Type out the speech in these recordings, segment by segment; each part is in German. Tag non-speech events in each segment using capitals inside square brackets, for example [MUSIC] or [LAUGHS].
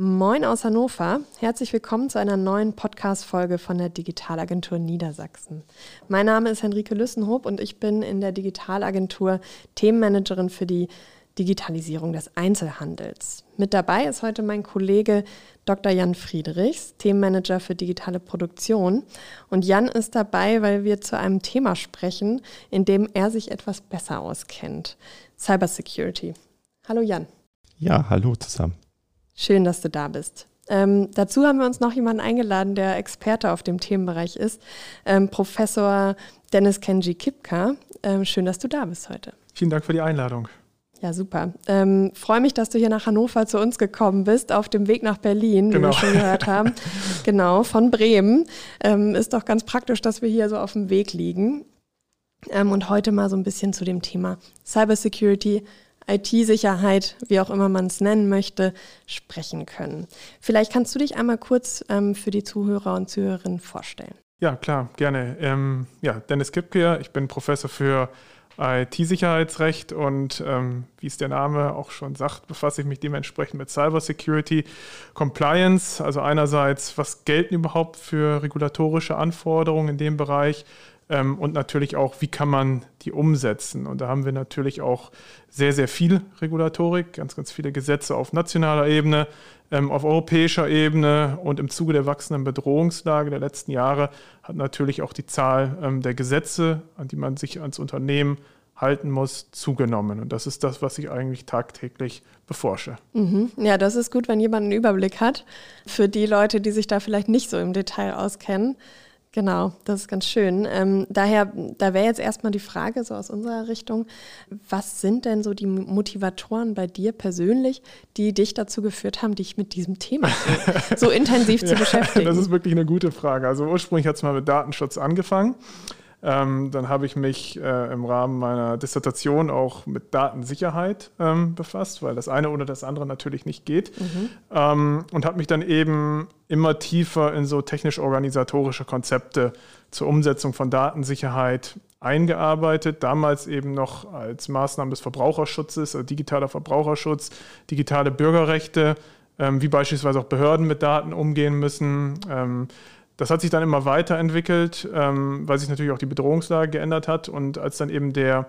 Moin aus Hannover. Herzlich willkommen zu einer neuen Podcast-Folge von der Digitalagentur Niedersachsen. Mein Name ist Henrike Lüssenhoop und ich bin in der Digitalagentur Themenmanagerin für die Digitalisierung des Einzelhandels. Mit dabei ist heute mein Kollege Dr. Jan Friedrichs, Themenmanager für digitale Produktion. Und Jan ist dabei, weil wir zu einem Thema sprechen, in dem er sich etwas besser auskennt. Cybersecurity. Hallo Jan. Ja, hallo zusammen. Schön, dass du da bist. Ähm, dazu haben wir uns noch jemanden eingeladen, der Experte auf dem Themenbereich ist, ähm, Professor Dennis Kenji Kipka. Ähm, schön, dass du da bist heute. Vielen Dank für die Einladung. Ja, super. Ähm, Freue mich, dass du hier nach Hannover zu uns gekommen bist, auf dem Weg nach Berlin, genau. wie wir genau. schon gehört haben. [LAUGHS] genau, von Bremen. Ähm, ist doch ganz praktisch, dass wir hier so auf dem Weg liegen. Ähm, und heute mal so ein bisschen zu dem Thema Cybersecurity, IT-Sicherheit, wie auch immer man es nennen möchte, sprechen können. Vielleicht kannst du dich einmal kurz ähm, für die Zuhörer und Zuhörerinnen vorstellen. Ja, klar, gerne. Ähm, ja, Dennis Kipke, ich bin Professor für IT-Sicherheitsrecht und ähm, wie es der Name auch schon sagt, befasse ich mich dementsprechend mit Cybersecurity Compliance. Also einerseits, was gelten überhaupt für regulatorische Anforderungen in dem Bereich? Ähm, und natürlich auch, wie kann man die umsetzen. Und da haben wir natürlich auch sehr, sehr viel Regulatorik, ganz, ganz viele Gesetze auf nationaler Ebene, ähm, auf europäischer Ebene und im Zuge der wachsenden Bedrohungslage der letzten Jahre hat natürlich auch die Zahl ähm, der Gesetze, an die man sich als Unternehmen halten muss, zugenommen. Und das ist das, was ich eigentlich tagtäglich beforsche. Mhm. Ja, das ist gut, wenn jemand einen Überblick hat. Für die Leute, die sich da vielleicht nicht so im Detail auskennen. Genau, das ist ganz schön. Ähm, daher, da wäre jetzt erstmal die Frage so aus unserer Richtung, was sind denn so die Motivatoren bei dir persönlich, die dich dazu geführt haben, dich mit diesem Thema so, [LAUGHS] so intensiv zu beschäftigen? Das ist wirklich eine gute Frage. Also ursprünglich hat es mal mit Datenschutz angefangen. Ähm, dann habe ich mich äh, im Rahmen meiner Dissertation auch mit Datensicherheit ähm, befasst, weil das eine oder das andere natürlich nicht geht. Mhm. Ähm, und habe mich dann eben immer tiefer in so technisch-organisatorische Konzepte zur Umsetzung von Datensicherheit eingearbeitet. Damals eben noch als Maßnahme des Verbraucherschutzes, also digitaler Verbraucherschutz, digitale Bürgerrechte, ähm, wie beispielsweise auch Behörden mit Daten umgehen müssen ähm, das hat sich dann immer weiterentwickelt, ähm, weil sich natürlich auch die Bedrohungslage geändert hat. Und als dann eben der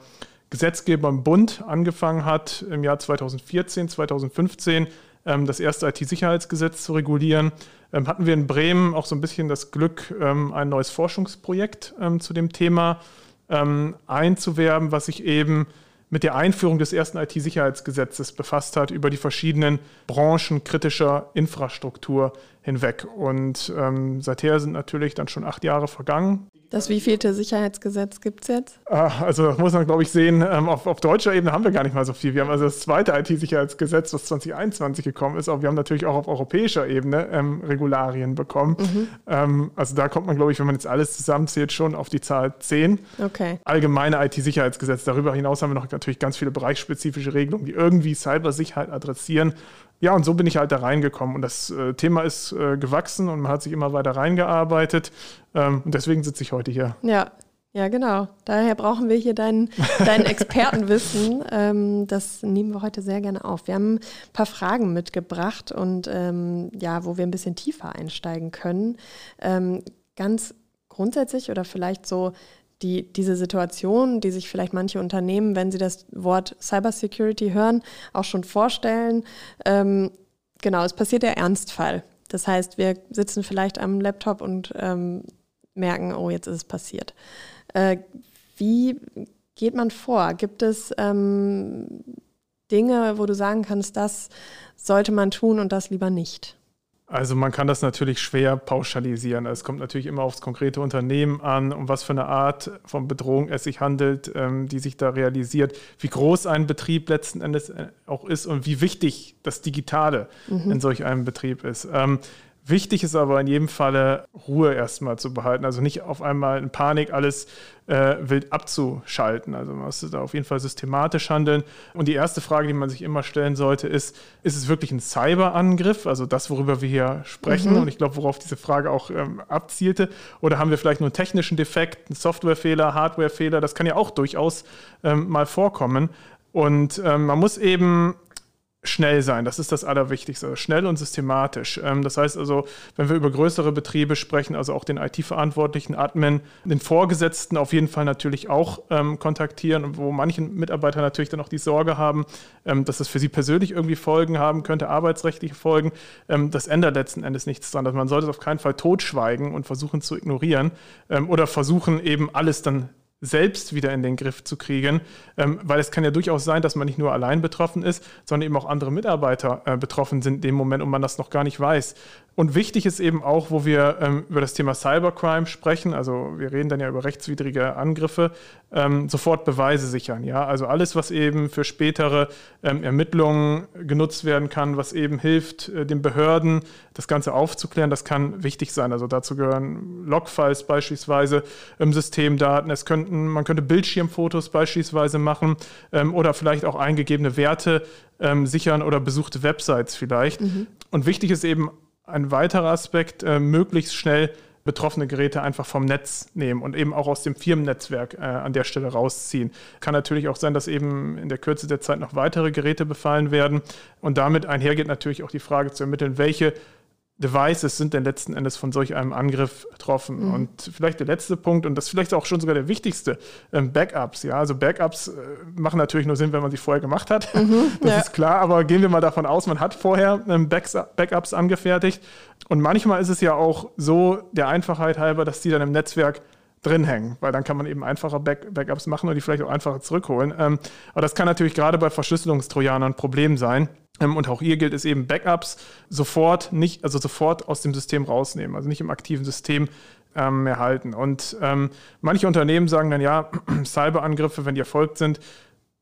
Gesetzgeber im Bund angefangen hat, im Jahr 2014, 2015 ähm, das erste IT-Sicherheitsgesetz zu regulieren, ähm, hatten wir in Bremen auch so ein bisschen das Glück, ähm, ein neues Forschungsprojekt ähm, zu dem Thema ähm, einzuwerben, was sich eben mit der Einführung des ersten IT-Sicherheitsgesetzes befasst hat, über die verschiedenen Branchen kritischer Infrastruktur hinweg. Und ähm, seither sind natürlich dann schon acht Jahre vergangen. Das wievielte Sicherheitsgesetz gibt es jetzt? Ah, also muss man, glaube ich, sehen, ähm, auf, auf, deutscher Ebene haben wir gar nicht mal so viel. Wir haben also das zweite IT-Sicherheitsgesetz, was 2021 gekommen ist, aber wir haben natürlich auch auf europäischer Ebene ähm, Regularien bekommen. Mhm. Ähm, also da kommt man, glaube ich, wenn man jetzt alles zusammenzählt, schon auf die Zahl 10. Okay. Allgemeine IT-Sicherheitsgesetz. Darüber hinaus haben wir noch natürlich ganz viele bereichsspezifische Regelungen, die irgendwie Cybersicherheit adressieren. Ja, und so bin ich halt da reingekommen. Und das äh, Thema ist äh, gewachsen und man hat sich immer weiter reingearbeitet. Ähm, und deswegen sitze ich heute hier. Ja, ja, genau. Daher brauchen wir hier dein, dein [LAUGHS] Expertenwissen. ähm, das nehmen wir heute sehr gerne auf. Wir haben ein paar Fragen mitgebracht und ähm, ja, wo wir ein bisschen tiefer einsteigen können. Ähm, ganz grundsätzlich oder vielleicht so die, diese Situation, die sich vielleicht manche Unternehmen, wenn sie das Wort Cybersecurity hören, auch schon vorstellen. Ähm, genau, es passiert der Ernstfall. Das heißt, wir sitzen vielleicht am Laptop und ähm, merken, oh, jetzt ist es passiert. Äh, wie geht man vor? Gibt es ähm, Dinge, wo du sagen kannst, das sollte man tun und das lieber nicht? Also man kann das natürlich schwer pauschalisieren. Es kommt natürlich immer aufs konkrete Unternehmen an, um was für eine Art von Bedrohung es sich handelt, ähm, die sich da realisiert, wie groß ein Betrieb letzten Endes äh, auch ist und wie wichtig das Digitale mhm. in solch einem Betrieb ist. Wichtig ist aber in jedem Falle Ruhe erstmal zu behalten, also nicht auf einmal in Panik alles äh, wild abzuschalten. Also man muss da auf jeden Fall systematisch handeln. Und die erste Frage, die man sich immer stellen sollte, ist, ist es wirklich ein Cyberangriff, also das, worüber wir hier sprechen? Mhm. Und ich glaube, worauf diese Frage auch ähm, abzielte. Oder haben wir vielleicht nur einen technischen Defekt, einen Softwarefehler, Hardwarefehler? Das kann ja auch durchaus ähm, mal vorkommen. Und ähm, man muss eben schnell sein. Das ist das Allerwichtigste. Schnell und systematisch. Ähm, das heißt also, wenn wir über größere Betriebe sprechen, also auch den IT-Verantwortlichen, Admin, den Vorgesetzten auf jeden Fall natürlich auch ähm, kontaktieren wo manche Mitarbeiter natürlich dann auch die Sorge haben, ähm, dass es für sie persönlich irgendwie Folgen haben könnte, arbeitsrechtliche Folgen. Ähm, das ändert letzten Endes nichts dran. Also man sollte es auf keinen Fall totschweigen und versuchen zu ignorieren oder versuchen eben alles dann selbst wieder in den Griff zu kriegen, ähm, weil es kann ja durchaus sein, dass man nicht nur allein betroffen ist, sondern eben auch andere Mitarbeiter äh, betroffen sind in dem Moment und man das noch gar nicht weiß. Und wichtig ist eben auch, wo wir ähm, über das Thema Cybercrime sprechen, also wir reden dann ja über rechtswidrige Angriffe, ähm, sofort Beweise sichern. Ja? Also alles, was eben für spätere ähm, Ermittlungen genutzt werden kann, was eben hilft, äh, den Behörden das Ganze aufzuklären, das kann wichtig sein. Also dazu gehören Logfiles beispielsweise, Systemdaten, es könnten, man könnte Bildschirmfotos beispielsweise machen ähm, oder vielleicht auch eingegebene Werte ähm, sichern oder besuchte Websites vielleicht. Mhm. Und wichtig ist eben ein weiterer Aspekt, äh, möglichst schnell betroffene Geräte einfach vom Netz nehmen und eben auch aus dem Firmennetzwerk äh, an der Stelle rausziehen. Kann natürlich auch sein, dass eben in der Kürze der Zeit noch weitere Geräte befallen werden. Und damit einhergeht natürlich auch die Frage zu ermitteln, welche Devices sind denn letzten Endes von solch einem Angriff betroffen? Mhm. Und vielleicht der letzte Punkt, und das ist vielleicht auch schon sogar der wichtigste, ähm, Backups. Ja, also Backups äh, machen natürlich nur Sinn, wenn man sie vorher gemacht hat. Mhm, [LAUGHS] das ja. ist klar, aber gehen wir mal davon aus, man hat vorher ähm, Backups angefertigt. Und manchmal ist es ja auch so, der Einfachheit halber, dass die dann im Netzwerk drin hängen, weil dann kann man eben einfacher Back Backups machen und die vielleicht auch einfacher zurückholen. Ähm, aber das kann natürlich gerade bei Verschlüsselungstrojanern ein Problem sein. Ähm, und auch hier gilt es eben, Backups sofort nicht, also sofort aus dem System rausnehmen, also nicht im aktiven System ähm, erhalten. Und ähm, manche Unternehmen sagen dann ja, [CLEARS THROAT] Cyberangriffe, wenn die erfolgt sind,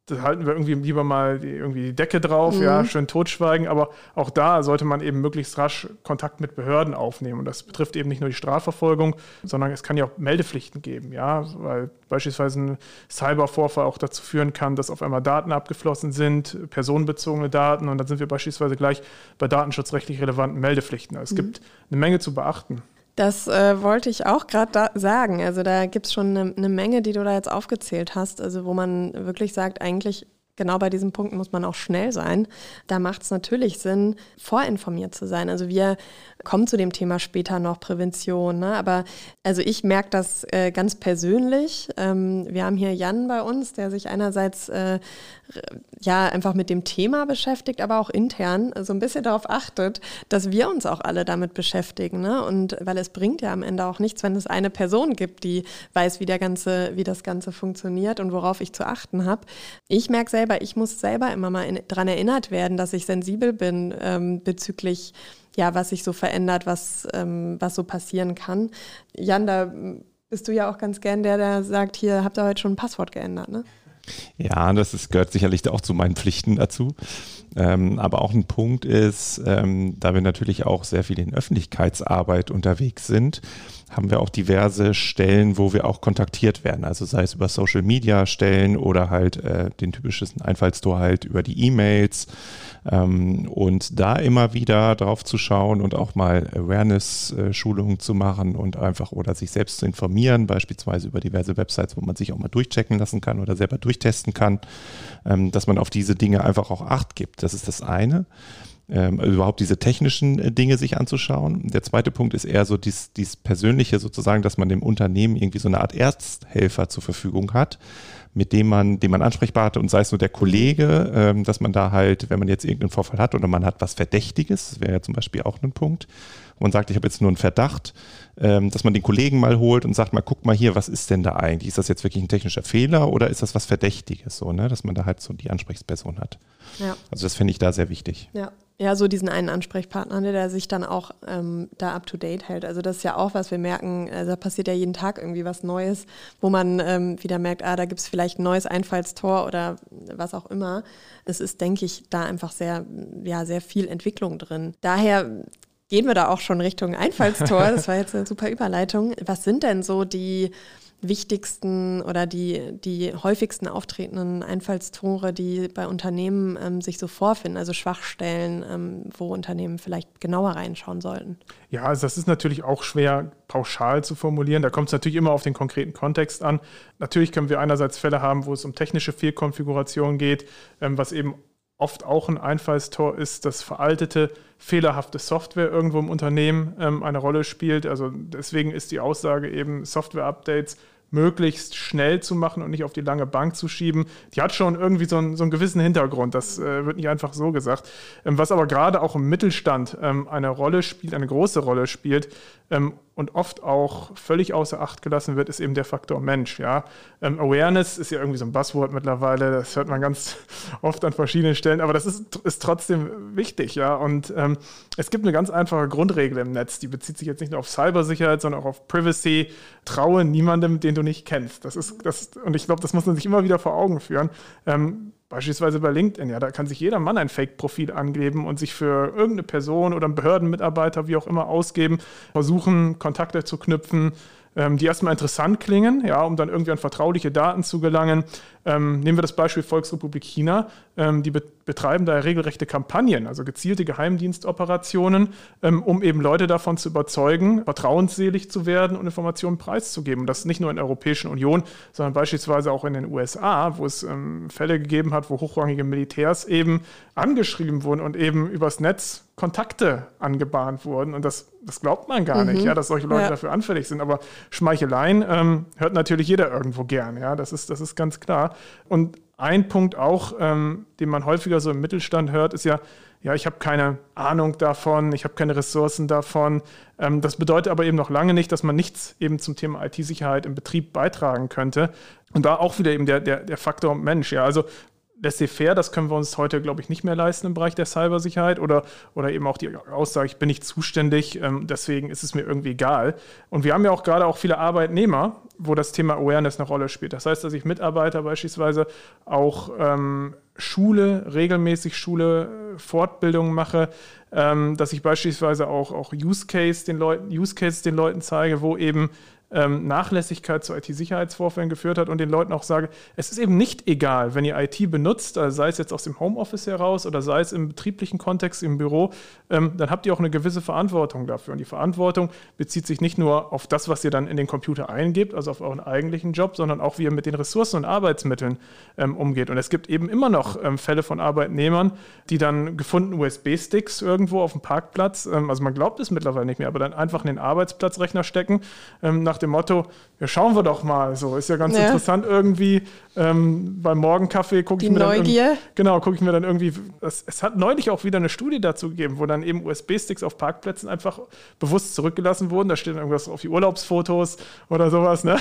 da halten wir irgendwie lieber mal die, irgendwie die Decke drauf, mhm. ja, schön totschweigen. Aber auch da sollte man eben möglichst rasch Kontakt mit Behörden aufnehmen. Und das betrifft eben nicht nur die Strafverfolgung, sondern es kann ja auch Meldepflichten geben, ja, weil beispielsweise ein Cybervorfall auch dazu führen kann, dass auf einmal Daten abgeflossen sind, personenbezogene Daten. Und dann sind wir beispielsweise gleich bei datenschutzrechtlich relevanten Meldepflichten. Also es mhm. gibt eine Menge zu beachten. Das äh, wollte ich auch gerade sagen. Also da gibt es schon eine ne Menge, die du da jetzt aufgezählt hast, also wo man wirklich sagt, eigentlich genau bei diesem Punkt muss man auch schnell sein. Da macht es natürlich Sinn, vorinformiert zu sein. Also wir kommen zu dem Thema später noch Prävention. Ne? Aber also ich merke das äh, ganz persönlich. Ähm, wir haben hier Jan bei uns, der sich einerseits äh, ja einfach mit dem Thema beschäftigt, aber auch intern so ein bisschen darauf achtet, dass wir uns auch alle damit beschäftigen. Ne? Und weil es bringt ja am Ende auch nichts, wenn es eine Person gibt, die weiß, wie der ganze, wie das Ganze funktioniert und worauf ich zu achten habe. Ich merke selber, ich muss selber immer mal daran erinnert werden, dass ich sensibel bin ähm, bezüglich ja, was sich so verändert, was, ähm, was so passieren kann. Jan, da bist du ja auch ganz gern der, der sagt, hier habt ihr heute schon ein Passwort geändert, ne? Ja, das ist, gehört sicherlich auch zu meinen Pflichten dazu. Ähm, aber auch ein Punkt ist, ähm, da wir natürlich auch sehr viel in Öffentlichkeitsarbeit unterwegs sind, haben wir auch diverse Stellen, wo wir auch kontaktiert werden. Also sei es über Social Media Stellen oder halt äh, den typischen Einfallstor halt über die E-Mails. Ähm, und da immer wieder drauf zu schauen und auch mal Awareness-Schulungen zu machen und einfach oder sich selbst zu informieren, beispielsweise über diverse Websites, wo man sich auch mal durchchecken lassen kann oder selber durchtesten kann, ähm, dass man auf diese Dinge einfach auch Acht gibt. Das ist das eine. Ähm, überhaupt diese technischen äh, Dinge sich anzuschauen. Der zweite Punkt ist eher so dies, dies Persönliche sozusagen, dass man dem Unternehmen irgendwie so eine Art Ersthelfer zur Verfügung hat, mit dem man, den man ansprechbar hat und sei es nur der Kollege, ähm, dass man da halt, wenn man jetzt irgendeinen Vorfall hat oder man hat was Verdächtiges, wäre ja zum Beispiel auch ein Punkt, man sagt, ich habe jetzt nur einen Verdacht, ähm, dass man den Kollegen mal holt und sagt mal, guck mal hier, was ist denn da eigentlich? Ist das jetzt wirklich ein technischer Fehler oder ist das was Verdächtiges so, ne? Dass man da halt so die Ansprechperson hat. Ja. Also das finde ich da sehr wichtig. Ja. Ja, so diesen einen Ansprechpartner, ne, der sich dann auch ähm, da up to date hält. Also das ist ja auch was wir merken, also da passiert ja jeden Tag irgendwie was Neues, wo man ähm, wieder merkt, ah, da gibt es vielleicht ein neues Einfallstor oder was auch immer. Es ist, denke ich, da einfach sehr, ja, sehr viel Entwicklung drin. Daher gehen wir da auch schon Richtung Einfallstor. Das war jetzt eine super Überleitung. Was sind denn so die wichtigsten oder die, die häufigsten auftretenden Einfallstore, die bei Unternehmen ähm, sich so vorfinden, also Schwachstellen, ähm, wo Unternehmen vielleicht genauer reinschauen sollten? Ja, also das ist natürlich auch schwer pauschal zu formulieren. Da kommt es natürlich immer auf den konkreten Kontext an. Natürlich können wir einerseits Fälle haben, wo es um technische Fehlkonfiguration geht, ähm, was eben oft auch ein Einfallstor ist, dass veraltete, fehlerhafte Software irgendwo im Unternehmen ähm, eine Rolle spielt. Also deswegen ist die Aussage eben Software-Updates möglichst schnell zu machen und nicht auf die lange Bank zu schieben, die hat schon irgendwie so einen, so einen gewissen Hintergrund. Das äh, wird nicht einfach so gesagt. Ähm, was aber gerade auch im Mittelstand ähm, eine Rolle spielt, eine große Rolle spielt ähm, und oft auch völlig außer Acht gelassen wird, ist eben der Faktor Mensch. Ja? Ähm, Awareness ist ja irgendwie so ein Buzzword mittlerweile, das hört man ganz [LAUGHS] oft an verschiedenen Stellen, aber das ist, ist trotzdem wichtig. Ja? Und ähm, es gibt eine ganz einfache Grundregel im Netz, die bezieht sich jetzt nicht nur auf Cybersicherheit, sondern auch auf Privacy. Traue niemandem, den du nicht kennst. Das ist, das, und ich glaube, das muss man sich immer wieder vor Augen führen. Ähm, Beispielsweise bei LinkedIn, ja, da kann sich jeder Mann ein Fake-Profil angeben und sich für irgendeine Person oder einen Behördenmitarbeiter, wie auch immer, ausgeben, versuchen, Kontakte zu knüpfen, ähm, die erstmal interessant klingen, ja, um dann irgendwie an vertrauliche Daten zu gelangen. Ähm, nehmen wir das Beispiel Volksrepublik China. Ähm, die be betreiben da regelrechte Kampagnen, also gezielte Geheimdienstoperationen, ähm, um eben Leute davon zu überzeugen, vertrauensselig zu werden und Informationen preiszugeben. Und das nicht nur in der Europäischen Union, sondern beispielsweise auch in den USA, wo es ähm, Fälle gegeben hat, wo hochrangige Militärs eben angeschrieben wurden und eben übers Netz Kontakte angebahnt wurden. Und das, das glaubt man gar mhm. nicht, ja, dass solche Leute ja. dafür anfällig sind. Aber Schmeicheleien ähm, hört natürlich jeder irgendwo gern. Ja, das ist, das ist ganz klar. Und ein Punkt auch, ähm, den man häufiger so im Mittelstand hört, ist ja, ja, ich habe keine Ahnung davon, ich habe keine Ressourcen davon. Ähm, das bedeutet aber eben noch lange nicht, dass man nichts eben zum Thema IT-Sicherheit im Betrieb beitragen könnte. Und da auch wieder eben der, der, der Faktor Mensch. Ja, also laissez-faire, das können wir uns heute, glaube ich, nicht mehr leisten im Bereich der Cybersicherheit oder, oder eben auch die Aussage, ich bin nicht zuständig, ähm, deswegen ist es mir irgendwie egal. Und wir haben ja auch gerade auch viele Arbeitnehmer, wo das Thema Awareness eine Rolle spielt. Das heißt, dass ich Mitarbeiter beispielsweise auch ähm, Schule, regelmäßig Schule, Fortbildungen mache, ähm, dass ich beispielsweise auch, auch Use Case den Leuten, Use Case den Leuten zeige, wo eben ähm, Nachlässigkeit zu IT-Sicherheitsvorfällen geführt hat und den Leuten auch sage, es ist eben nicht egal, wenn ihr IT benutzt, also sei es jetzt aus dem Homeoffice heraus oder sei es im betrieblichen Kontext im Büro, ähm, dann habt ihr auch eine gewisse Verantwortung dafür. Und die Verantwortung bezieht sich nicht nur auf das, was ihr dann in den Computer eingebt, also auf euren eigentlichen Job, sondern auch, wie ihr mit den Ressourcen und Arbeitsmitteln ähm, umgeht. Und es gibt eben immer noch ähm, Fälle von Arbeitnehmern, die dann gefunden USB-Sticks irgendwo auf dem Parkplatz, ähm, also man glaubt es mittlerweile nicht mehr, aber dann einfach in den Arbeitsplatzrechner stecken, ähm, nach nach dem Motto, ja, schauen wir doch mal. So ist ja ganz ja. interessant irgendwie. Ähm, beim Morgenkaffee gucke ich mir Neugier. dann genau gucke ich mir dann irgendwie. Das, es hat neulich auch wieder eine Studie dazu gegeben, wo dann eben USB-Sticks auf Parkplätzen einfach bewusst zurückgelassen wurden. Da steht dann irgendwas auf die Urlaubsfotos oder sowas. Ne?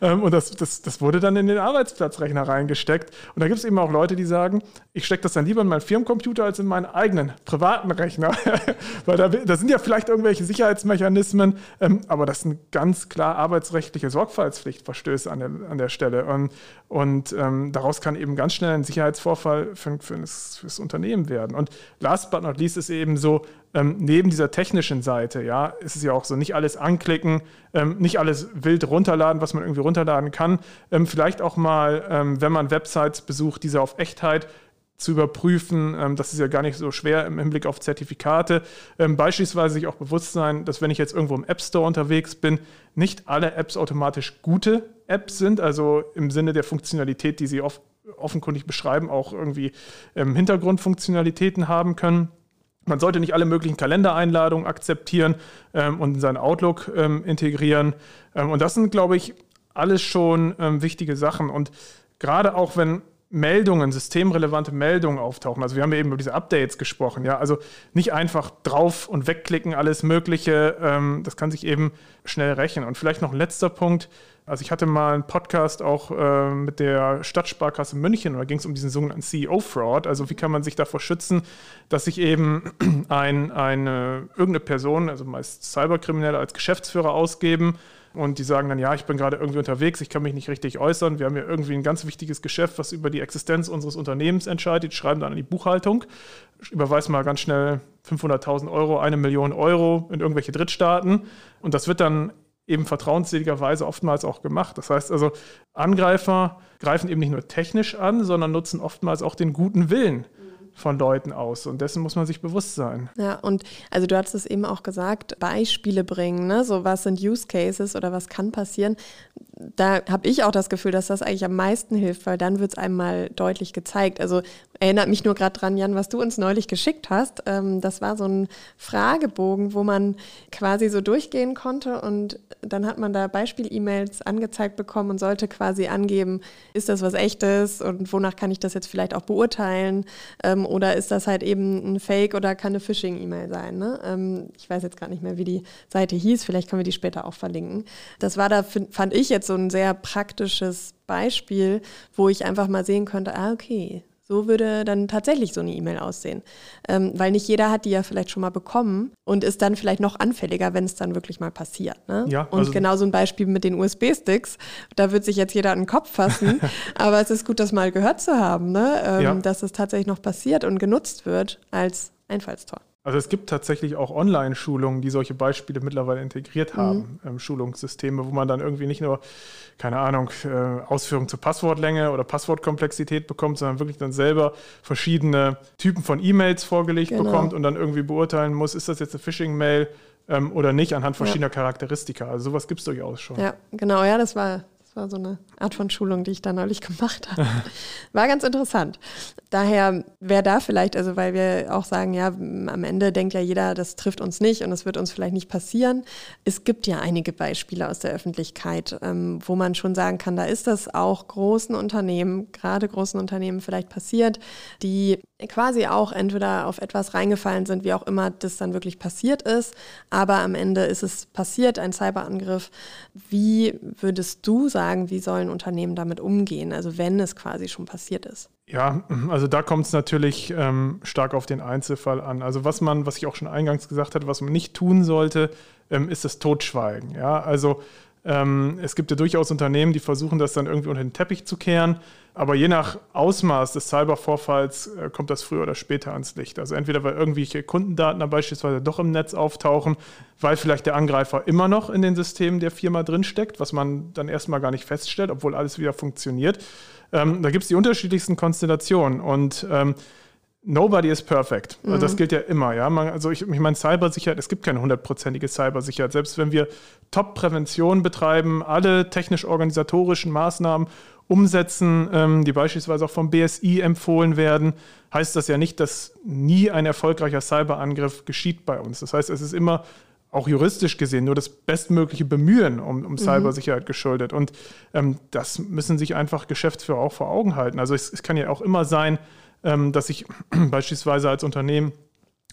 Ähm, und das, das, das wurde dann in den Arbeitsplatzrechner reingesteckt. Und da gibt es eben auch Leute, die sagen, ich stecke das dann lieber in meinen Firmencomputer als in meinen eigenen privaten Rechner. [LAUGHS] Weil da, da, sind ja vielleicht irgendwelche Sicherheitsmechanismen, ähm, aber das sind ganz klar arbeitsrechtliche Sorgfaltspflichtverstöße an der, an der Stelle. Und, und ähm, daraus kann eben ganz schnell ein Sicherheitsvorfall für, für, das, für das Unternehmen werden. Und last but not least ist eben so, ähm, neben dieser technischen Seite, ja, ist es ja auch so, nicht alles anklicken, ähm, nicht alles wild runterladen, was man irgendwie runterladen kann. Ähm, vielleicht auch mal, ähm, wenn man Websites besucht, diese auf Echtheit zu überprüfen. Ähm, das ist ja gar nicht so schwer im Hinblick auf Zertifikate. Ähm, beispielsweise sich auch bewusst sein, dass wenn ich jetzt irgendwo im App Store unterwegs bin, nicht alle Apps automatisch gute Apps sind, also im Sinne der Funktionalität, die sie oft offenkundig beschreiben, auch irgendwie Hintergrundfunktionalitäten haben können. Man sollte nicht alle möglichen Kalendereinladungen akzeptieren ähm, und in seinen Outlook ähm, integrieren. Ähm, und das sind, glaube ich, alles schon ähm, wichtige Sachen. Und gerade auch wenn Meldungen, systemrelevante Meldungen auftauchen. Also wir haben ja eben über diese Updates gesprochen, ja. Also nicht einfach drauf und wegklicken, alles Mögliche. Ähm, das kann sich eben schnell rächen. Und vielleicht noch ein letzter Punkt. Also ich hatte mal einen Podcast auch äh, mit der Stadtsparkasse München und da ging es um diesen sogenannten CEO-Fraud. Also wie kann man sich davor schützen, dass sich eben [CLEARS THROAT] ein, eine, irgendeine Person, also meist Cyberkriminelle als Geschäftsführer ausgeben und die sagen dann, ja, ich bin gerade irgendwie unterwegs, ich kann mich nicht richtig äußern, wir haben ja irgendwie ein ganz wichtiges Geschäft, was über die Existenz unseres Unternehmens entscheidet, schreiben dann an die Buchhaltung, überweisen mal ganz schnell 500.000 Euro, eine Million Euro in irgendwelche Drittstaaten. Und das wird dann eben vertrauensseligerweise oftmals auch gemacht. Das heißt also, Angreifer greifen eben nicht nur technisch an, sondern nutzen oftmals auch den guten Willen von Leuten aus. Und dessen muss man sich bewusst sein. Ja, und also du hast es eben auch gesagt, Beispiele bringen, ne? so was sind Use Cases oder was kann passieren. Da habe ich auch das Gefühl, dass das eigentlich am meisten hilft, weil dann wird es einem mal deutlich gezeigt. Also erinnert mich nur gerade dran, Jan, was du uns neulich geschickt hast. Ähm, das war so ein Fragebogen, wo man quasi so durchgehen konnte und dann hat man da Beispiel-E-Mails angezeigt bekommen und sollte quasi angeben, ist das was echtes und wonach kann ich das jetzt vielleicht auch beurteilen ähm, oder ist das halt eben ein Fake oder kann eine Phishing-E-Mail sein. Ne? Ähm, ich weiß jetzt gar nicht mehr, wie die Seite hieß, vielleicht können wir die später auch verlinken. Das war da, fand ich jetzt so ein sehr praktisches Beispiel, wo ich einfach mal sehen konnte, ah, okay, so würde dann tatsächlich so eine E-Mail aussehen. Ähm, weil nicht jeder hat die ja vielleicht schon mal bekommen und ist dann vielleicht noch anfälliger, wenn es dann wirklich mal passiert. Ne? Ja, und also genau so ein Beispiel mit den USB-Sticks, da wird sich jetzt jeder an den Kopf fassen. [LAUGHS] aber es ist gut, das mal gehört zu haben, ne? Ähm, ja. dass es tatsächlich noch passiert und genutzt wird als Einfallstor. Also es gibt tatsächlich auch Online-Schulungen, die solche Beispiele mittlerweile integriert mhm. haben, mhm. ähm, Schulungssysteme, wo man dann irgendwie nicht nur, keine Ahnung, äh, Ausführungen zur Passwortlänge oder Passwortkomplexität bekommt, sondern wirklich dann selber verschiedene Typen von E-Mails vorgelegt genau. bekommt und dann irgendwie beurteilen muss, ist das jetzt eine Phishing-Mail ähm, oder nicht, anhand verschiedener ja. Charakteristika. Also sowas gibt es durchaus schon. Ja, genau, ja, das war war so eine Art von Schulung, die ich da neulich [LAUGHS] gemacht habe. War ganz interessant. Daher wäre da vielleicht, also weil wir auch sagen, ja, am Ende denkt ja jeder, das trifft uns nicht und es wird uns vielleicht nicht passieren. Es gibt ja einige Beispiele aus der Öffentlichkeit, ähm, wo man schon sagen kann, da ist das auch großen Unternehmen, gerade großen Unternehmen vielleicht passiert, die quasi auch entweder auf etwas reingefallen sind, wie auch immer das dann wirklich passiert ist, aber am Ende ist es passiert, ein Cyberangriff. Wie würdest du sagen, wie sollen Unternehmen damit umgehen, also wenn es quasi schon passiert ist? Ja, also da kommt es natürlich ähm, stark auf den Einzelfall an. Also was man, was ich auch schon eingangs gesagt hatte, was man nicht tun sollte, ähm, ist das Totschweigen. Ja, also ähm, es gibt ja durchaus Unternehmen, die versuchen, das dann irgendwie unter den Teppich zu kehren. Aber je nach Ausmaß des Cybervorfalls äh, kommt das früher oder später ans Licht. Also entweder weil irgendwelche Kundendaten da beispielsweise doch im Netz auftauchen, weil vielleicht der Angreifer immer noch in den Systemen der Firma drinsteckt, was man dann erstmal gar nicht feststellt, obwohl alles wieder funktioniert. Ähm, da gibt es die unterschiedlichsten Konstellationen. Und ähm, Nobody is perfect. Also das mhm. gilt ja immer, ja. Man, also ich, ich meine, Cybersicherheit, es gibt keine hundertprozentige Cybersicherheit. Selbst wenn wir Top-Prävention betreiben, alle technisch-organisatorischen Maßnahmen umsetzen, ähm, die beispielsweise auch vom BSI empfohlen werden, heißt das ja nicht, dass nie ein erfolgreicher Cyberangriff geschieht bei uns. Das heißt, es ist immer auch juristisch gesehen nur das bestmögliche Bemühen um, um mhm. Cybersicherheit mhm. geschuldet. Und ähm, das müssen sich einfach Geschäftsführer auch vor Augen halten. Also es, es kann ja auch immer sein, dass ich [CLEARS THROAT] beispielsweise als Unternehmen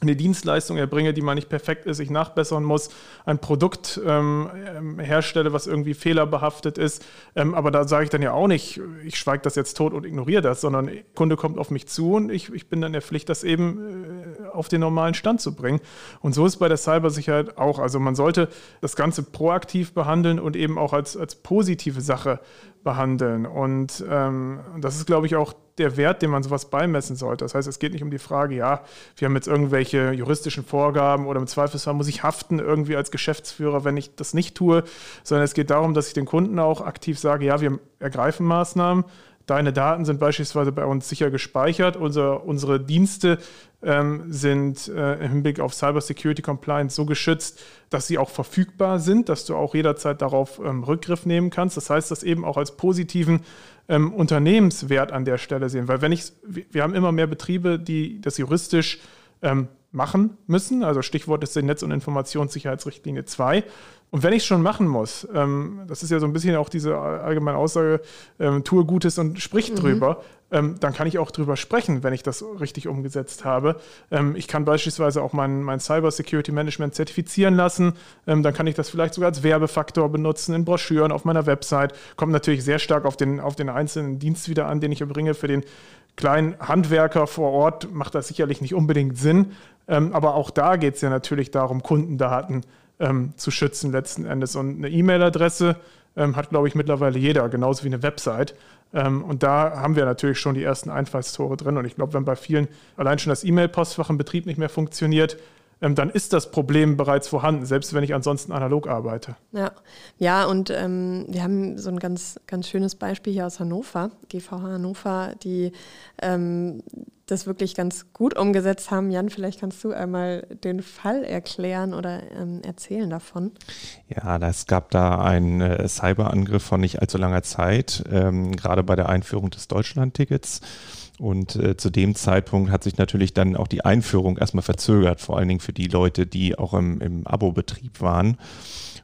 eine Dienstleistung erbringe, die mal nicht perfekt ist, ich nachbessern muss, ein Produkt ähm, ähm, herstelle, was irgendwie fehlerbehaftet ist. Ähm, aber da sage ich dann ja auch nicht, ich schweige das jetzt tot und ignoriere das, sondern der Kunde kommt auf mich zu und ich, ich bin dann der Pflicht, das eben äh, auf den normalen Stand zu bringen. Und so ist bei der Cybersicherheit auch. Also man sollte das Ganze proaktiv behandeln und eben auch als, als positive Sache behandeln. Und ähm, das ist, glaube ich, auch der Wert, den man sowas beimessen sollte. Das heißt, es geht nicht um die Frage, ja, wir haben jetzt irgendwelche juristischen Vorgaben oder im Zweifelsfall muss ich haften irgendwie als Geschäftsführer, wenn ich das nicht tue, sondern es geht darum, dass ich den Kunden auch aktiv sage, ja, wir ergreifen Maßnahmen, Deine Daten sind beispielsweise bei uns sicher gespeichert. Unser, unsere Dienste ähm, sind äh, im Hinblick auf Cyber Security Compliance so geschützt, dass sie auch verfügbar sind, dass du auch jederzeit darauf ähm, Rückgriff nehmen kannst. Das heißt, das eben auch als positiven ähm, Unternehmenswert an der Stelle sehen. Weil wenn ich, wir haben immer mehr Betriebe, die das juristisch ähm, machen müssen. Also Stichwort ist die Netz- und Informationssicherheitsrichtlinie 2. Und wenn ich es schon machen muss, ähm, das ist ja so ein bisschen auch diese allgemeine Aussage, ähm, tue Gutes und sprich mhm. drüber, ähm, dann kann ich auch drüber sprechen, wenn ich das richtig umgesetzt habe. Ähm, ich kann beispielsweise auch mein, mein Cyber Security Management zertifizieren lassen. Ähm, dann kann ich das vielleicht sogar als Werbefaktor benutzen in Broschüren auf meiner Website. Kommt natürlich sehr stark auf den, auf den einzelnen Dienst wieder an, den ich erbringe. Für den kleinen Handwerker vor Ort macht das sicherlich nicht unbedingt Sinn. Ähm, aber auch da geht es ja natürlich darum, Kundendaten ähm, zu schützen letzten Endes. Und eine E-Mail-Adresse ähm, hat, glaube ich, mittlerweile jeder, genauso wie eine Website. Ähm, und da haben wir natürlich schon die ersten Einfallstore drin. Und ich glaube, wenn bei vielen allein schon das E-Mail-Postfach im Betrieb nicht mehr funktioniert, ähm, dann ist das Problem bereits vorhanden, selbst wenn ich ansonsten analog arbeite. Ja, ja und ähm, wir haben so ein ganz, ganz schönes Beispiel hier aus Hannover, GVH Hannover, die ähm, das wirklich ganz gut umgesetzt haben. Jan, vielleicht kannst du einmal den Fall erklären oder ähm, erzählen davon. Ja, es gab da einen äh, Cyberangriff von nicht allzu langer Zeit, ähm, gerade bei der Einführung des Deutschland-Tickets. Und äh, zu dem Zeitpunkt hat sich natürlich dann auch die Einführung erstmal verzögert, vor allen Dingen für die Leute, die auch im, im Abo-Betrieb waren.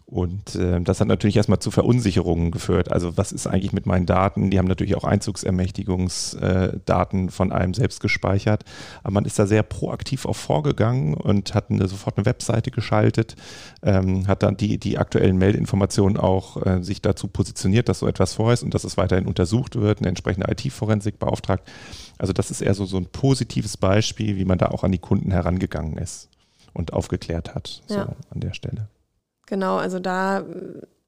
Und äh, das hat natürlich erstmal zu Verunsicherungen geführt. Also was ist eigentlich mit meinen Daten? Die haben natürlich auch Einzugsermächtigungsdaten äh, von einem selbst gespeichert. Aber man ist da sehr proaktiv auch vorgegangen und hat eine, sofort eine Webseite geschaltet, ähm, hat dann die, die aktuellen Meldinformationen auch äh, sich dazu positioniert, dass so etwas vor ist und dass es weiterhin untersucht wird, eine entsprechende IT-Forensik beauftragt. Also das ist eher so, so ein positives Beispiel, wie man da auch an die Kunden herangegangen ist und aufgeklärt hat, ja. so an der Stelle. Genau, also da äh,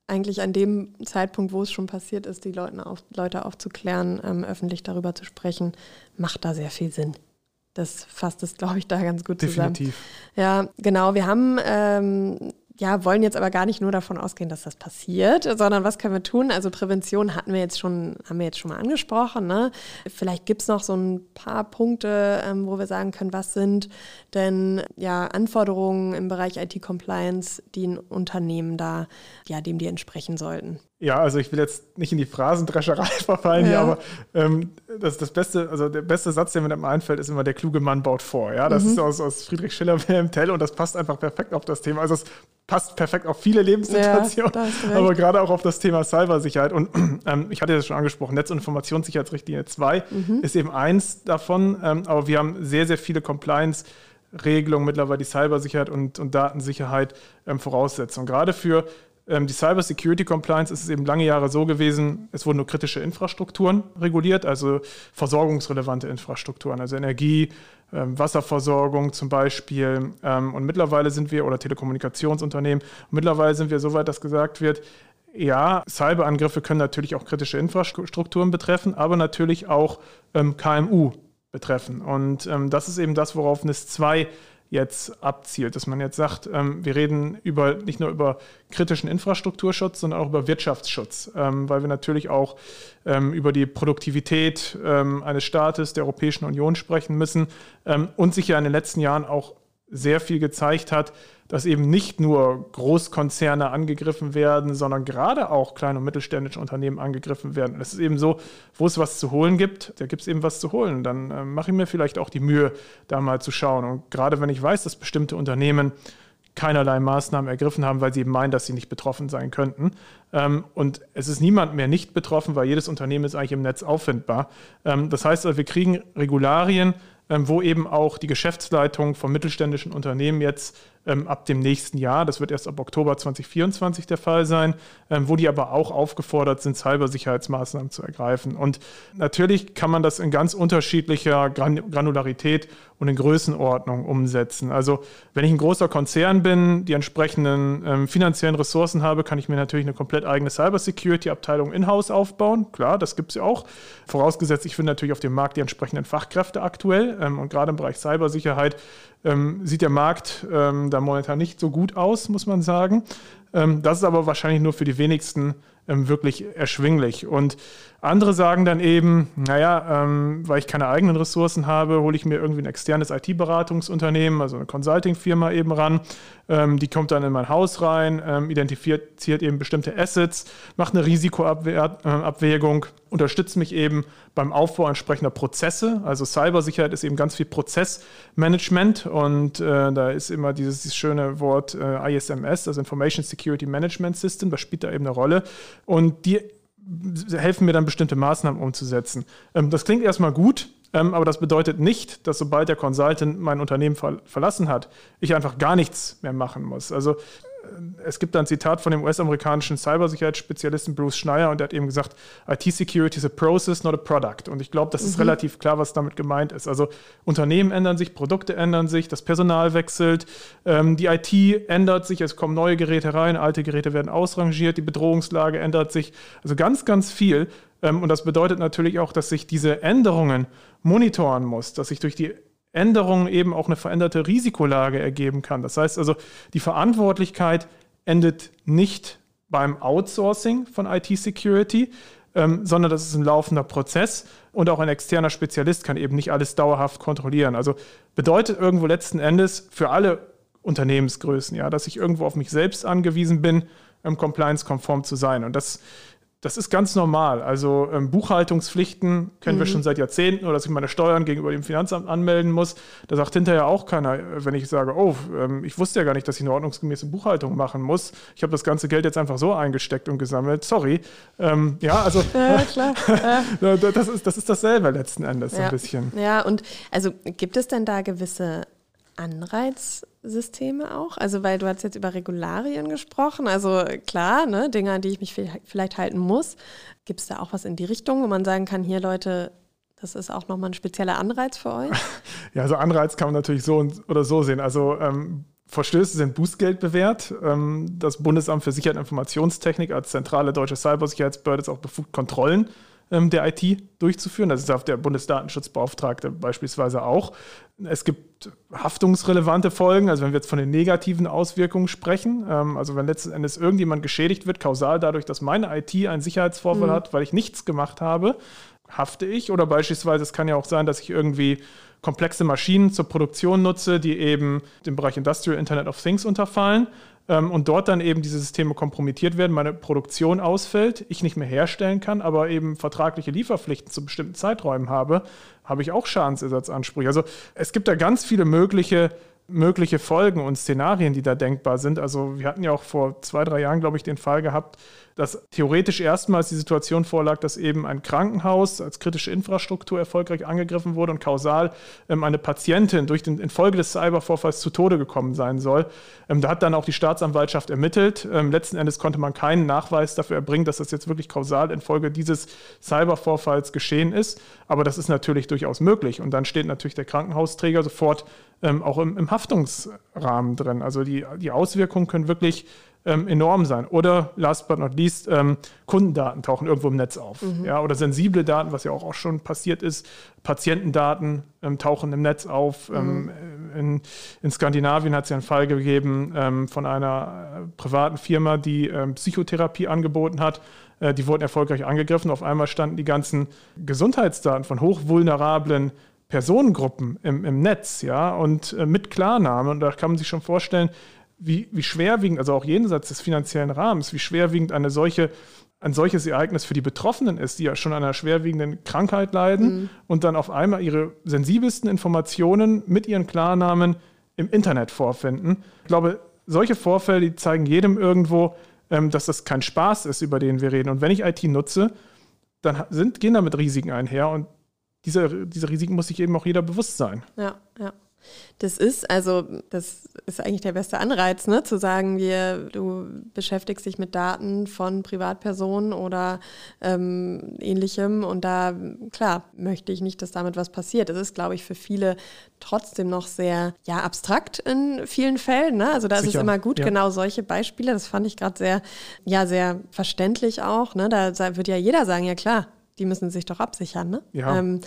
eigentlich an dem Zeitpunkt, wo es schon passiert ist, die Leute, auf, Leute aufzuklären, ähm, öffentlich darüber zu sprechen, macht da sehr viel Sinn. Das fasst es, glaube ich, da ganz gut Definitiv. zusammen. Ja, genau. Wir haben ähm, ja, wollen jetzt aber gar nicht nur davon ausgehen, dass das passiert, sondern was können wir tun? Also Prävention hatten wir jetzt schon, haben wir jetzt schon mal angesprochen. Ne? Vielleicht gibt es noch so ein paar Punkte, ähm, wo wir sagen können, was sind denn ja Anforderungen im Bereich IT-Compliance, die ein Unternehmen da, ja, dem die entsprechen sollten. Ja, also ich will jetzt nicht in die Phrasendrescherei [LAUGHS] verfallen ja. hier, aber ähm, das, das beste, also der beste Satz, der mir dann einfällt, ist immer der kluge Mann baut vor. Ja, das mhm. ist aus, aus Friedrich Schiller, [LAUGHS] Wilhelm Tell und das passt einfach perfekt auf das Thema. Also es passt perfekt auf viele Lebenssituationen, ja, aber gerade auch auf das Thema Cybersicherheit. Und [CLEARS THROAT] ähm, ich hatte das schon angesprochen, Netz- und Informationssicherheitsrichtlinie 2 mhm. ist eben eins davon, ähm, aber wir haben sehr, sehr viele Compliance- Regelungen mittlerweile die Cybersicherheit und, und Datensicherheit ähm, voraussetzen. Und gerade für die Cyber Security Compliance ist es eben lange Jahre so gewesen, es wurden nur kritische Infrastrukturen reguliert, also versorgungsrelevante Infrastrukturen, also Energie, ähm, Wasserversorgung zum Beispiel. Ähm, und mittlerweile sind wir, oder Telekommunikationsunternehmen, mittlerweile sind wir so weit, dass gesagt wird, ja, Cyberangriffe können natürlich auch kritische Infrastrukturen betreffen, aber natürlich auch ähm, KMU betreffen. Und ähm, das ist eben das, worauf NIS 2 jetzt abzielt, dass man jetzt sagt, ähm, wir reden über, nicht nur über kritischen Infrastrukturschutz, sondern auch über Wirtschaftsschutz, ähm, weil wir natürlich auch ähm, über die Produktivität ähm, eines Staates, der Europäischen Union sprechen müssen ähm, und sich ja in den letzten Jahren auch sehr viel gezeigt hat, dass eben nicht nur Großkonzerne angegriffen werden, sondern gerade auch kleine und mittelständische Unternehmen angegriffen werden. Es ist eben so, wo es was zu holen gibt, da gibt es eben was zu holen. Dann äh, mache ich mir vielleicht auch die Mühe, da mal zu schauen. Und gerade wenn ich weiß, dass bestimmte Unternehmen keinerlei Maßnahmen ergriffen haben, weil sie eben meinen, dass sie nicht betroffen sein könnten. Ähm, und es ist niemand mehr nicht betroffen, weil jedes Unternehmen ist eigentlich im Netz auffindbar. Ähm, das heißt, also, wir kriegen Regularien, wo eben auch die Geschäftsleitung von mittelständischen Unternehmen jetzt ähm, ab dem nächsten Jahr, das wird erst ab Oktober 2024 der Fall sein, ähm, wo die aber auch aufgefordert sind, Cybersicherheitsmaßnahmen zu ergreifen. Und natürlich kann man das in ganz unterschiedlicher Granularität und in Größenordnung umsetzen. Also wenn ich ein großer Konzern bin, die entsprechenden ähm, finanziellen Ressourcen habe, kann ich mir natürlich eine komplett eigene Cybersecurity-Abteilung in-house aufbauen. Klar, das gibt es ja auch. Vorausgesetzt, ich finde natürlich auf dem Markt die entsprechenden Fachkräfte aktuell. Ähm, und gerade im Bereich Cybersicherheit ähm, sieht der Markt ähm, da momentan nicht so gut aus, muss man sagen. Ähm, das ist aber wahrscheinlich nur für die wenigsten ähm, wirklich erschwinglich. Und andere sagen dann eben, naja, ähm, weil ich keine eigenen Ressourcen habe, hole ich mir irgendwie ein externes IT-Beratungsunternehmen, also eine Consulting-Firma eben ran. Ähm, die kommt dann in mein Haus rein, ähm, identifiziert eben bestimmte Assets, macht eine Risikoabwägung, unterstützt mich eben beim Aufbau entsprechender Prozesse. Also Cybersicherheit ist eben ganz viel Prozessmanagement und äh, da ist immer dieses, dieses schöne Wort äh, ISMS, also Information Security Management System, das spielt da eben eine Rolle. Und die helfen mir dann bestimmte Maßnahmen umzusetzen. Ähm, das klingt erstmal gut, ähm, aber das bedeutet nicht, dass sobald der Consultant mein Unternehmen verlassen hat, ich einfach gar nichts mehr machen muss. Also es gibt ein Zitat von dem US-amerikanischen Cybersicherheitsspezialisten Bruce Schneier und der hat eben gesagt, IT-Security is a process, not a product. Und ich glaube, das ist mhm. relativ klar, was damit gemeint ist. Also Unternehmen ändern sich, Produkte ändern sich, das Personal wechselt, ähm, die IT ändert sich, es kommen neue Geräte rein, alte Geräte werden ausrangiert, die Bedrohungslage ändert sich. Also ganz, ganz viel. Ähm, und das bedeutet natürlich auch, dass sich diese Änderungen monitoren muss, dass sich durch die Änderungen eben auch eine veränderte Risikolage ergeben kann. Das heißt also, die Verantwortlichkeit endet nicht beim Outsourcing von IT-Security, ähm, sondern das ist ein laufender Prozess und auch ein externer Spezialist kann eben nicht alles dauerhaft kontrollieren. Also bedeutet irgendwo letzten Endes für alle Unternehmensgrößen, ja, dass ich irgendwo auf mich selbst angewiesen bin, ähm, compliance-konform zu sein. Und das das ist ganz normal. Also ähm, Buchhaltungspflichten kennen mhm. wir schon seit Jahrzehnten oder dass ich meine Steuern gegenüber dem Finanzamt anmelden muss. Da sagt hinterher auch keiner, wenn ich sage, oh, ähm, ich wusste ja gar nicht, dass ich eine ordnungsgemäße Buchhaltung machen muss. Ich habe das ganze Geld jetzt einfach so eingesteckt und gesammelt. Sorry. Ähm, ja, also [LAUGHS] ja, klar. [LAUGHS] das, ist, das ist dasselbe letzten Endes ja. ein bisschen. Ja, und also gibt es denn da gewisse Anreizsysteme auch? Also, weil du hast jetzt über Regularien gesprochen. Also klar, ne, Dinge, an die ich mich vielleicht halten muss. Gibt es da auch was in die Richtung, wo man sagen kann, hier Leute, das ist auch nochmal ein spezieller Anreiz für euch? [LAUGHS] Ja, also Anreiz kann man natürlich so oder so sehen. Also ähm, Verstöße sind Bußgeld bewährt. Ähm, das Bundesamt für Sicherheit und Informationstechnik als zentrale deutsche Cybersicherheitsbehörde ist auch befugt, Kontrollen ähm, der IT durchzuführen. Das ist auf der Bundesdatenschutzbeauftragte beispielsweise auch. Es gibt haftungsrelevante Folgen, also wenn wir jetzt von den negativen Auswirkungen sprechen, ähm, also wenn letzten Endes irgendjemand geschädigt wird, kausal dadurch, dass meine IT einen Sicherheitsvorfall mhm. hat, weil ich nichts gemacht habe, hafte ich. Oder beispielsweise, es kann ja auch sein, dass ich irgendwie komplexe Maschinen zur Produktion nutze, die eben dem Bereich Industrial Internet of Things unterfallen ähm, und dort dann eben diese Systeme kompromittiert werden, meine Produktion ausfällt, ich nicht mehr herstellen kann, aber eben vertragliche Lieferpflichten zu bestimmten Zeiträumen habe, habe ich auch Schadensersatzansprüche. Also es gibt da ganz viele mögliche mögliche Folgen und Szenarien, die da denkbar sind. Also wir hatten ja auch vor zwei, drei Jahren, glaube ich, den Fall gehabt, dass theoretisch erstmals die Situation vorlag, dass eben ein Krankenhaus als kritische Infrastruktur erfolgreich angegriffen wurde und kausal ähm, eine Patientin durch den infolge des Cybervorfalls zu Tode gekommen sein soll. Ähm, da hat dann auch die Staatsanwaltschaft ermittelt. Ähm, letzten Endes konnte man keinen Nachweis dafür erbringen, dass das jetzt wirklich kausal infolge dieses Cybervorfalls geschehen ist. Aber das ist natürlich durchaus möglich. Und dann steht natürlich der Krankenhausträger sofort ähm, auch im, im, Haftungsrahmen drin. Also die, die Auswirkungen können wirklich ähm, enorm sein. Oder last but not least, ähm, Kundendaten tauchen irgendwo im Netz auf. Mhm. Ja, oder sensible Daten, was ja auch, auch schon passiert ist. Patientendaten ähm, tauchen im Netz auf. Ähm, mhm. In, in, Skandinavien hat es ja einen Fall gegeben ähm, von einer äh, privaten Firma, die ähm, Psychotherapie angeboten hat. Äh, die wurden erfolgreich angegriffen. Auf einmal standen die ganzen Gesundheitsdaten von hochvulnerablen Personengruppen im, im Netz, ja, und äh, mit Klarnamen. Und da kann man sich schon vorstellen, wie, wie schwerwiegend, also auch jenseits des finanziellen Rahmens, wie schwerwiegend eine solche, ein solches Ereignis für die Betroffenen ist, die ja schon an einer schwerwiegenden Krankheit leiden mhm. und dann auf einmal ihre sensibelsten Informationen mit ihren Klarnamen im Internet vorfinden. Ich glaube, solche Vorfälle, die zeigen jedem irgendwo, ähm, dass das kein Spaß ist, über den wir reden. Und wenn ich IT nutze, dann sind, gehen damit Risiken einher und diese, diese Risiken muss sich eben auch jeder bewusst sein. Ja, ja. Das ist, also, das ist eigentlich der beste Anreiz, ne? zu sagen, wir, du beschäftigst dich mit Daten von Privatpersonen oder ähm, ähnlichem und da, klar, möchte ich nicht, dass damit was passiert. Das ist, glaube ich, für viele trotzdem noch sehr, ja, abstrakt in vielen Fällen. Ne? Also da Sicher. ist es immer gut, ja. genau solche Beispiele, das fand ich gerade sehr, ja, sehr verständlich auch. Ne? Da wird ja jeder sagen, ja klar, die müssen sich doch absichern. Ne? Ja. Ähm,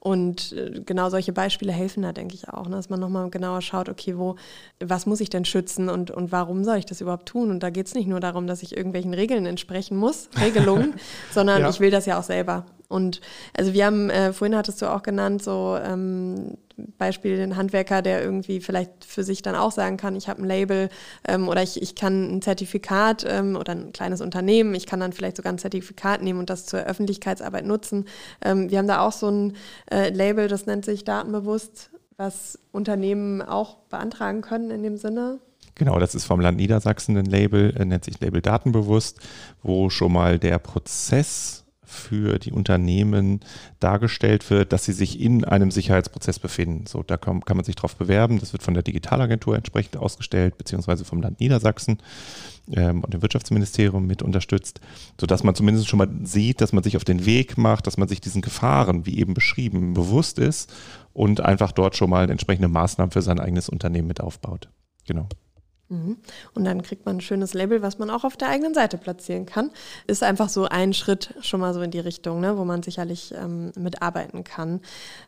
und äh, genau solche Beispiele helfen da, denke ich auch, ne? dass man nochmal genauer schaut, okay, wo, was muss ich denn schützen und, und warum soll ich das überhaupt tun? Und da geht es nicht nur darum, dass ich irgendwelchen Regeln entsprechen muss, [LAUGHS] Regelungen, sondern ja. ich will das ja auch selber. Und also wir haben, äh, vorhin hattest du auch genannt, so ähm, Beispiel den Handwerker, der irgendwie vielleicht für sich dann auch sagen kann, ich habe ein Label ähm, oder ich, ich kann ein Zertifikat ähm, oder ein kleines Unternehmen, ich kann dann vielleicht sogar ein Zertifikat nehmen und das zur Öffentlichkeitsarbeit nutzen. Ähm, wir haben da auch so ein äh, Label, das nennt sich Datenbewusst, was Unternehmen auch beantragen können in dem Sinne. Genau, das ist vom Land Niedersachsen ein Label, äh, nennt sich Label Datenbewusst, wo schon mal der Prozess für die Unternehmen dargestellt wird, dass sie sich in einem Sicherheitsprozess befinden. So, da kann, kann man sich darauf bewerben. Das wird von der Digitalagentur entsprechend ausgestellt, beziehungsweise vom Land Niedersachsen ähm, und dem Wirtschaftsministerium mit unterstützt, sodass man zumindest schon mal sieht, dass man sich auf den Weg macht, dass man sich diesen Gefahren, wie eben beschrieben, bewusst ist und einfach dort schon mal entsprechende Maßnahmen für sein eigenes Unternehmen mit aufbaut. Genau. Mhm. Und dann kriegt man ein schönes Label, was man auch auf der eigenen Seite platzieren kann. Ist einfach so ein Schritt schon mal so in die Richtung, ne, wo man sicherlich ähm, mitarbeiten kann.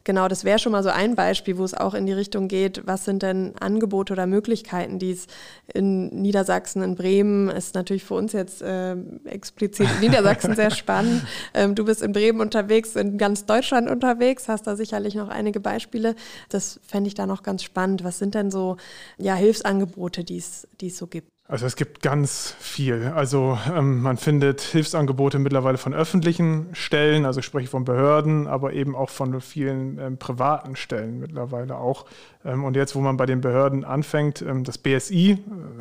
Genau, das wäre schon mal so ein Beispiel, wo es auch in die Richtung geht, was sind denn Angebote oder Möglichkeiten, die es in Niedersachsen, in Bremen, ist natürlich für uns jetzt äh, explizit in Niedersachsen sehr [LAUGHS] spannend. Ähm, du bist in Bremen unterwegs, in ganz Deutschland unterwegs, hast da sicherlich noch einige Beispiele. Das fände ich da noch ganz spannend. Was sind denn so ja, Hilfsangebote, die es die es so gibt? Also es gibt ganz viel. Also ähm, man findet Hilfsangebote mittlerweile von öffentlichen Stellen, also ich spreche von Behörden, aber eben auch von vielen ähm, privaten Stellen mittlerweile auch. Ähm, und jetzt, wo man bei den Behörden anfängt, ähm, das BSI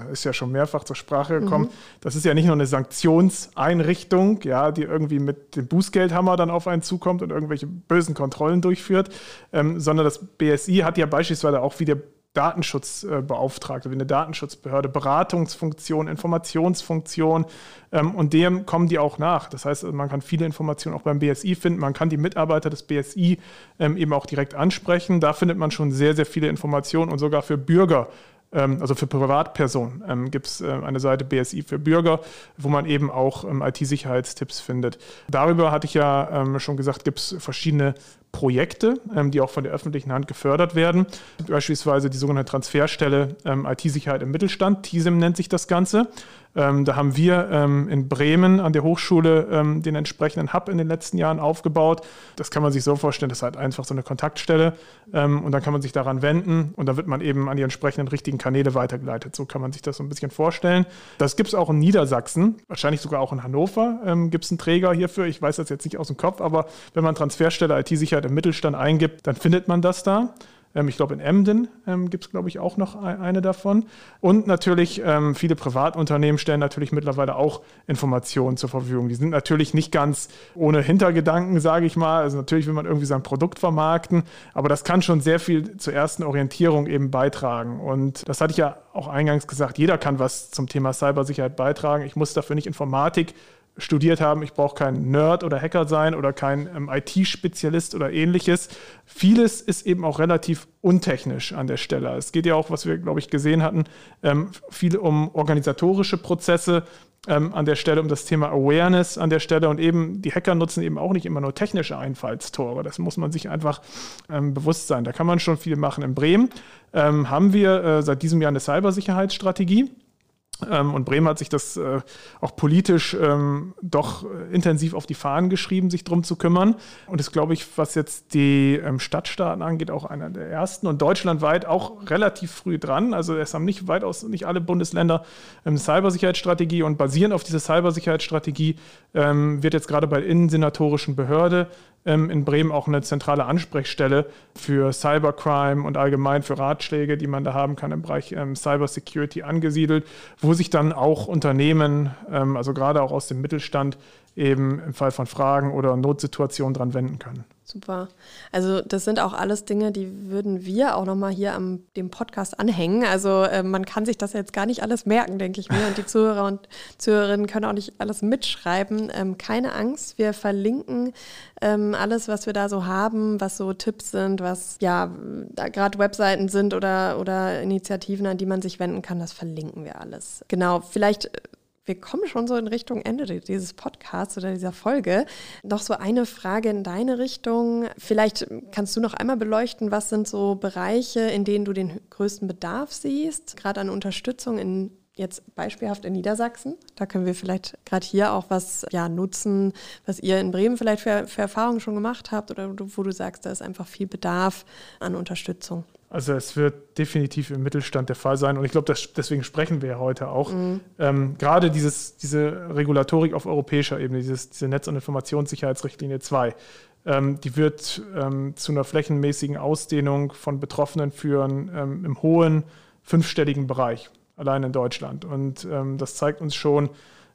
äh, ist ja schon mehrfach zur Sprache gekommen. Mhm. Das ist ja nicht nur eine Sanktionseinrichtung, ja, die irgendwie mit dem Bußgeldhammer dann auf einen zukommt und irgendwelche bösen Kontrollen durchführt, ähm, sondern das BSI hat ja beispielsweise auch wieder Datenschutzbeauftragte, wie eine Datenschutzbehörde, Beratungsfunktion, Informationsfunktion ähm, und dem kommen die auch nach. Das heißt, man kann viele Informationen auch beim BSI finden, man kann die Mitarbeiter des BSI ähm, eben auch direkt ansprechen. Da findet man schon sehr, sehr viele Informationen und sogar für Bürger ähm, also für Privatpersonen ähm, gibt es äh, eine Seite BSI für Bürger, wo man eben auch ähm, IT-Sicherheitstipps findet. Darüber hatte ich ja schon gesagt, gibt es verschiedene Projekte, die auch von der öffentlichen Hand gefördert werden. Beispielsweise die sogenannte Transferstelle IT-Sicherheit im Mittelstand, TISIM nennt sich das Ganze. Ähm, da haben wir ähm, in Bremen an der Hochschule ähm, den entsprechenden Hub in den letzten Jahren aufgebaut. Das kann man sich so vorstellen, das ist halt einfach so eine Kontaktstelle ähm, und dann kann man sich daran wenden und dann wird man eben an die entsprechenden richtigen Kanäle weitergeleitet. So kann man sich das so ein bisschen vorstellen. Das gibt es auch in Niedersachsen, wahrscheinlich sogar auch in Hannover ähm, gibt es einen Träger hierfür. Ich weiß das jetzt nicht aus dem Kopf, aber wenn man Transferstelle IT-Sicherheit im Mittelstand eingibt, dann findet man das da. Ähm, ich glaube, in Emden ähm, gibt es, glaube ich, auch noch eine davon. Und natürlich, ähm, viele Privatunternehmen stellen natürlich mittlerweile auch Informationen zur Verfügung. Die sind natürlich nicht ganz ohne Hintergedanken, sage ich mal. Also natürlich will man irgendwie sein Produkt vermarkten, aber das kann schon sehr viel zur ersten Orientierung eben beitragen. Und das hatte ich ja auch eingangs gesagt, jeder kann was zum Thema Cybersicherheit beitragen. Ich muss dafür nicht Informatik studiert haben. Ich brauche kein Nerd oder Hacker sein oder kein ähm, IT-Spezialist oder ähnliches. Vieles ist eben auch relativ untechnisch an der Stelle. Es geht ja auch, was wir, glaube ich, gesehen hatten, ähm, viel um organisatorische Prozesse ähm, an der Stelle, um das Thema Awareness an der Stelle. Und eben, die Hacker nutzen eben auch nicht immer nur technische Einfallstore. Das muss man sich einfach ähm, bewusst sein. Da kann man schon viel machen. In Bremen ähm, haben wir äh, seit diesem Jahr eine Cybersicherheitsstrategie und Bremen hat sich das äh, auch politisch ähm, doch äh, intensiv auf die Fahnen geschrieben, sich darum zu kümmern. Und ist, glaube ich, was jetzt die ähm, Stadtstaaten angeht, auch einer der ersten und deutschlandweit auch relativ früh dran. Also es haben nicht weitaus nicht alle Bundesländer eine Cybersicherheitsstrategie und basierend auf dieser Cybersicherheitsstrategie wird jetzt gerade bei der innensenatorischen Behörde ähm, in Bremen auch eine zentrale Ansprechstelle für Cybercrime und allgemein für Ratschläge, die man da haben kann im Bereich ähm, Cybersecurity angesiedelt, wo sich dann auch Unternehmen, ähm, also gerade auch aus dem Mittelstand, eben im Fall von Fragen oder Notsituationen dran wenden können. Super. Also das sind auch alles Dinge, die würden wir auch nochmal hier am dem Podcast anhängen. Also äh, man kann sich das jetzt gar nicht alles merken, denke ich mir. Und die Zuhörer und Zuhörerinnen können auch nicht alles mitschreiben. Ähm, keine Angst, wir verlinken ähm, alles, was wir da so haben, was so Tipps sind, was ja gerade Webseiten sind oder, oder Initiativen, an die man sich wenden kann, das verlinken wir alles. Genau, vielleicht wir kommen schon so in Richtung Ende dieses Podcasts oder dieser Folge. Noch so eine Frage in deine Richtung. Vielleicht kannst du noch einmal beleuchten, was sind so Bereiche, in denen du den größten Bedarf siehst, gerade an Unterstützung in jetzt beispielhaft in Niedersachsen. Da können wir vielleicht gerade hier auch was ja, nutzen, was ihr in Bremen vielleicht für, für Erfahrungen schon gemacht habt oder wo du sagst, da ist einfach viel Bedarf an Unterstützung. Also es wird definitiv im Mittelstand der Fall sein und ich glaube, deswegen sprechen wir ja heute auch. Mhm. Ähm, gerade dieses, diese Regulatorik auf europäischer Ebene, dieses, diese Netz- und Informationssicherheitsrichtlinie 2, ähm, die wird ähm, zu einer flächenmäßigen Ausdehnung von Betroffenen führen ähm, im hohen fünfstelligen Bereich, allein in Deutschland. Und ähm, das zeigt uns schon,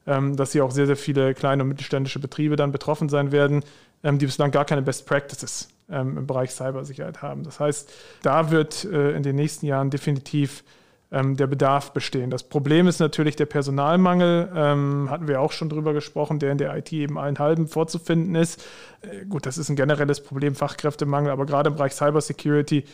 ähm, dass hier auch sehr, sehr viele kleine und mittelständische Betriebe dann betroffen sein werden, die bislang gar keine Best Practices ähm, im Bereich Cybersicherheit haben. Das heißt, da wird äh, in den nächsten Jahren definitiv ähm, der Bedarf bestehen. Das Problem ist natürlich der Personalmangel, ähm, hatten wir auch schon drüber gesprochen, der in der IT eben allen halben vorzufinden ist. Äh, gut, das ist ein generelles Problem, Fachkräftemangel, aber gerade im Bereich Cybersecurity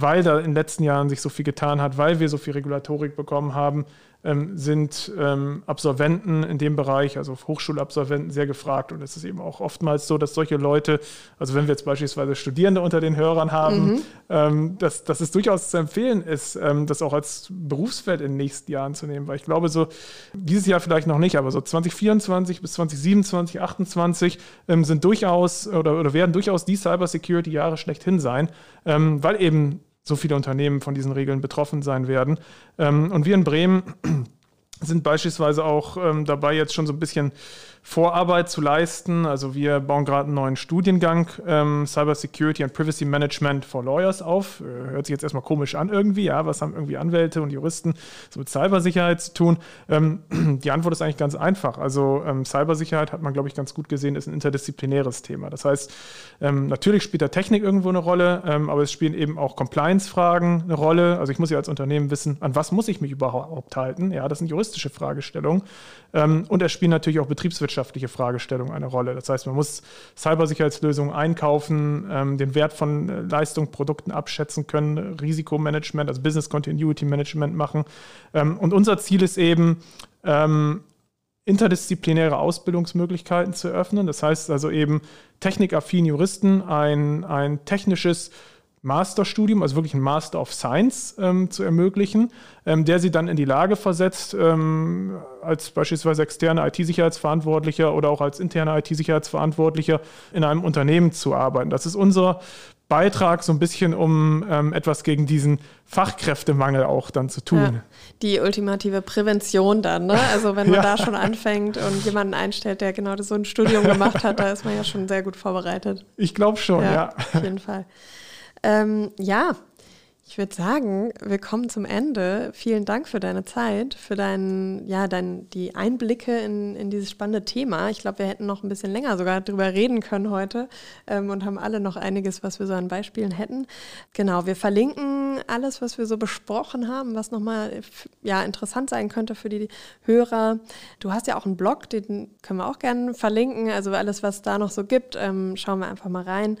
weil da in den letzten Jahren sich so viel getan hat, weil wir so viel Regulatorik bekommen haben, sind ähm, Absolventen in dem Bereich, also Hochschulabsolventen, sehr gefragt. Und es ist eben auch oftmals so, dass solche Leute, also wenn wir jetzt beispielsweise Studierende unter den Hörern haben, mhm. ähm, dass, dass es durchaus zu empfehlen ist, ähm, das auch als Berufsfeld in den nächsten Jahren zu nehmen. Weil ich glaube, so dieses Jahr vielleicht noch nicht, aber so 2024 bis 2027, 2028 ähm, sind durchaus oder, oder werden durchaus die Cybersecurity-Jahre schlechthin sein, ähm, weil eben so viele Unternehmen von diesen Regeln betroffen sein werden. Ähm, und wir in Bremen sind beispielsweise auch ähm, dabei, jetzt schon so ein bisschen Vorarbeit zu leisten. Also wir bauen gerade einen neuen Studiengang ähm, Cyber Security and Privacy Management for Lawyers auf. Äh, hört sich jetzt erstmal komisch an irgendwie, ja, was haben irgendwie Anwälte und Juristen so mit Cybersicherheit zu tun? Ähm, [CLEARS THROAT] die Antwort ist eigentlich ganz einfach. Also ähm, Cybersicherheit hat man, glaube ich, ganz gut gesehen, ist ein interdisziplinäres Thema. Das heißt, ähm, natürlich spielt da Technik irgendwo eine Rolle, ähm, aber es spielen eben auch Compliance-Fragen eine Rolle. Also ich muss ja als Unternehmen wissen, an was muss ich mich überhaupt halten? Ja, das sind juristische Fragestellungen. Ähm, und es spielen natürlich auch betriebswirtschaftliche Fragestellungen eine Rolle. Das heißt, man muss Cybersicherheitslösungen einkaufen, ähm, den Wert von äh, Leistungen, Produkten abschätzen können, Risikomanagement, also Business Continuity Management machen. Ähm, und unser Ziel ist eben, interdisziplinäre Ausbildungsmöglichkeiten zu eröffnen. Das heißt also eben technikaffinen Juristen ein, ein technisches Masterstudium, also wirklich ein Master of Science ähm, zu ermöglichen, ähm, der sie dann in die Lage versetzt, ähm, als beispielsweise externe IT-Sicherheitsverantwortlicher oder auch als interne IT-Sicherheitsverantwortlicher in einem Unternehmen zu arbeiten. Das ist unser Beitrag so ein bisschen, um ähm, etwas gegen diesen Fachkräftemangel auch dann zu tun. Ja, die ultimative Prävention dann, ne? Also wenn man [LAUGHS] ja. da schon anfängt und jemanden einstellt, der genau so ein Studium gemacht hat, da ist man ja schon sehr gut vorbereitet. Ich glaube schon, ja, ja. Auf jeden Fall. Ähm, ja, ich würde sagen, wir kommen zum Ende. Vielen Dank für deine Zeit, für dein, ja, dein, die Einblicke in, in dieses spannende Thema. Ich glaube, wir hätten noch ein bisschen länger sogar drüber reden können heute ähm, und haben alle noch einiges, was wir so an Beispielen hätten. Genau, wir verlinken alles, was wir so besprochen haben, was nochmal ja, interessant sein könnte für die Hörer. Du hast ja auch einen Blog, den können wir auch gerne verlinken. Also alles, was da noch so gibt, ähm, schauen wir einfach mal rein.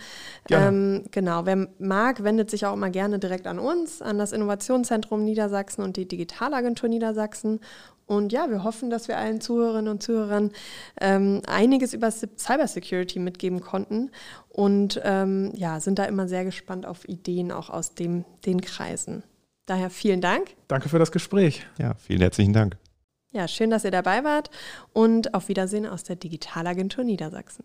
Ähm, genau, wer mag, wendet sich auch immer gerne direkt an an uns, an das Innovationszentrum Niedersachsen und die Digitalagentur Niedersachsen. Und ja, wir hoffen, dass wir allen Zuhörerinnen und Zuhörern ähm, einiges über Cybersecurity mitgeben konnten und ähm, ja, sind da immer sehr gespannt auf Ideen auch aus dem, den Kreisen. Daher vielen Dank. Danke für das Gespräch. Ja, vielen herzlichen Dank. Ja, schön, dass ihr dabei wart und auf Wiedersehen aus der Digitalagentur Niedersachsen.